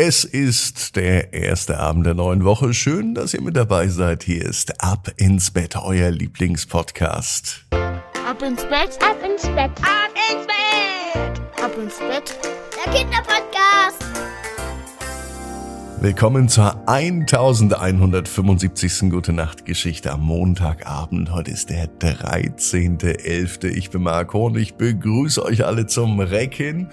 Es ist der erste Abend der neuen Woche. Schön, dass ihr mit dabei seid. Hier ist Ab ins Bett, euer Lieblingspodcast. Ab ins Bett, Ab ins Bett, ab ins Bett, ab ins Bett. der Kinderpodcast. Willkommen zur 1175. Gute Nacht Geschichte am Montagabend. Heute ist der 13.11. Ich bin Marco und ich begrüße euch alle zum Recken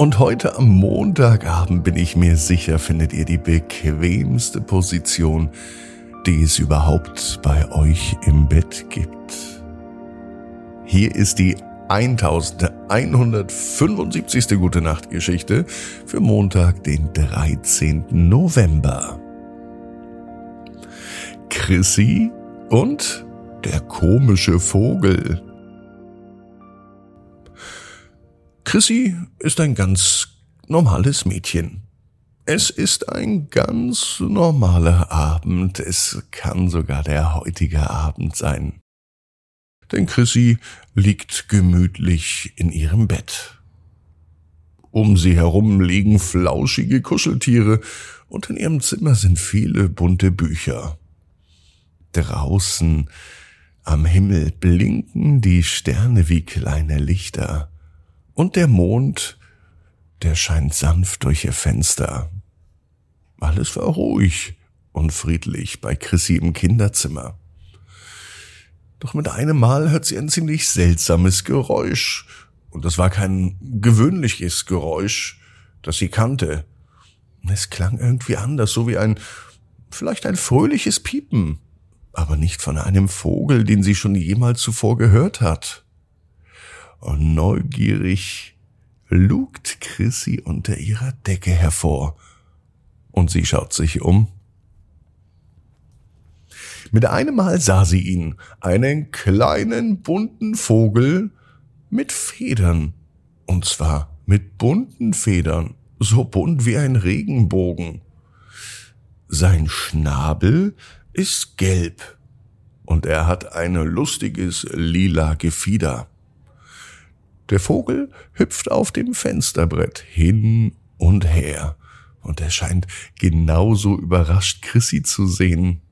Und heute am Montagabend bin ich mir sicher, findet ihr die bequemste Position, die es überhaupt bei euch im Bett gibt. Hier ist die 1175. Gute Nacht Geschichte für Montag, den 13. November. Chrissy und der komische Vogel. Chrissy ist ein ganz normales Mädchen. Es ist ein ganz normaler Abend. Es kann sogar der heutige Abend sein. Denn Chrissy liegt gemütlich in ihrem Bett. Um sie herum liegen flauschige Kuscheltiere und in ihrem Zimmer sind viele bunte Bücher. Draußen am Himmel blinken die Sterne wie kleine Lichter und der Mond, der scheint sanft durch ihr Fenster. Alles war ruhig und friedlich bei Chrissy im Kinderzimmer. Doch mit einem Mal hört sie ein ziemlich seltsames Geräusch. Und das war kein gewöhnliches Geräusch, das sie kannte. Es klang irgendwie anders, so wie ein, vielleicht ein fröhliches Piepen, aber nicht von einem Vogel, den sie schon jemals zuvor gehört hat. Und neugierig lugt Chrissy unter ihrer Decke hervor und sie schaut sich um. Mit einem Mal sah sie ihn, einen kleinen bunten Vogel mit Federn. Und zwar mit bunten Federn, so bunt wie ein Regenbogen. Sein Schnabel ist gelb und er hat ein lustiges lila Gefieder. Der Vogel hüpft auf dem Fensterbrett hin und her und er scheint genauso überrascht, Chrissy zu sehen.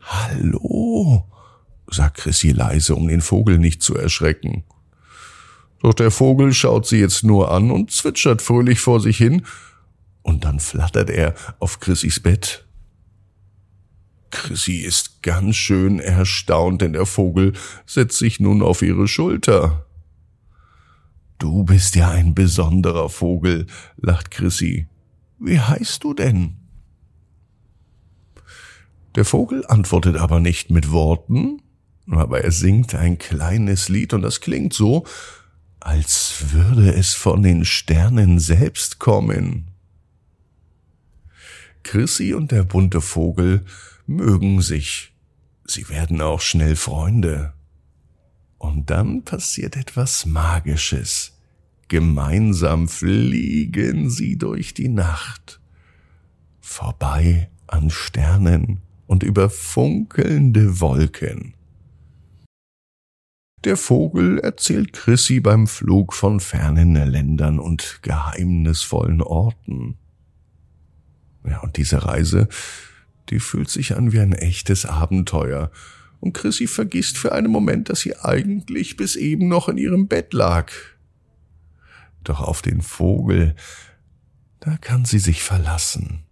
Hallo, sagt Chrissy leise, um den Vogel nicht zu erschrecken. Doch der Vogel schaut sie jetzt nur an und zwitschert fröhlich vor sich hin, und dann flattert er auf Chrissys Bett. Chrissy ist ganz schön erstaunt, denn der Vogel setzt sich nun auf ihre Schulter. Du bist ja ein besonderer Vogel, lacht Chrissy. Wie heißt du denn? Der Vogel antwortet aber nicht mit Worten, aber er singt ein kleines Lied und das klingt so, als würde es von den Sternen selbst kommen. Chrissy und der bunte Vogel mögen sich. Sie werden auch schnell Freunde. Und dann passiert etwas Magisches. Gemeinsam fliegen sie durch die Nacht. Vorbei an Sternen und über funkelnde Wolken. Der Vogel erzählt Chrissy beim Flug von fernen Ländern und geheimnisvollen Orten. Ja, und diese Reise, die fühlt sich an wie ein echtes Abenteuer. Und Chrissy vergisst für einen Moment, dass sie eigentlich bis eben noch in ihrem Bett lag. Doch auf den Vogel, da kann sie sich verlassen.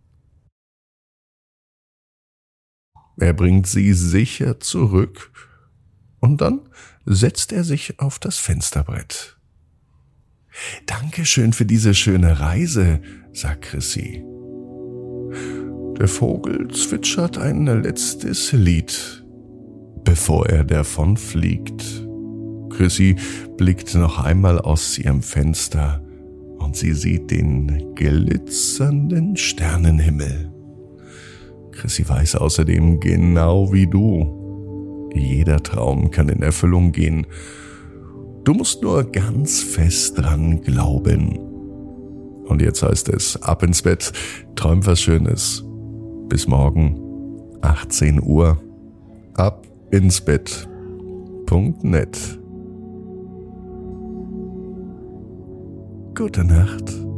Er bringt sie sicher zurück und dann setzt er sich auf das Fensterbrett. Dankeschön für diese schöne Reise, sagt Chrissy. Der Vogel zwitschert ein letztes Lied, bevor er davonfliegt. Chrissy blickt noch einmal aus ihrem Fenster und sie sieht den glitzernden Sternenhimmel. Chrissy weiß außerdem genau wie du. Jeder Traum kann in Erfüllung gehen. Du musst nur ganz fest dran glauben. Und jetzt heißt es, ab ins Bett, träum was Schönes. Bis morgen, 18 Uhr, ab ins Bett.net. Gute Nacht.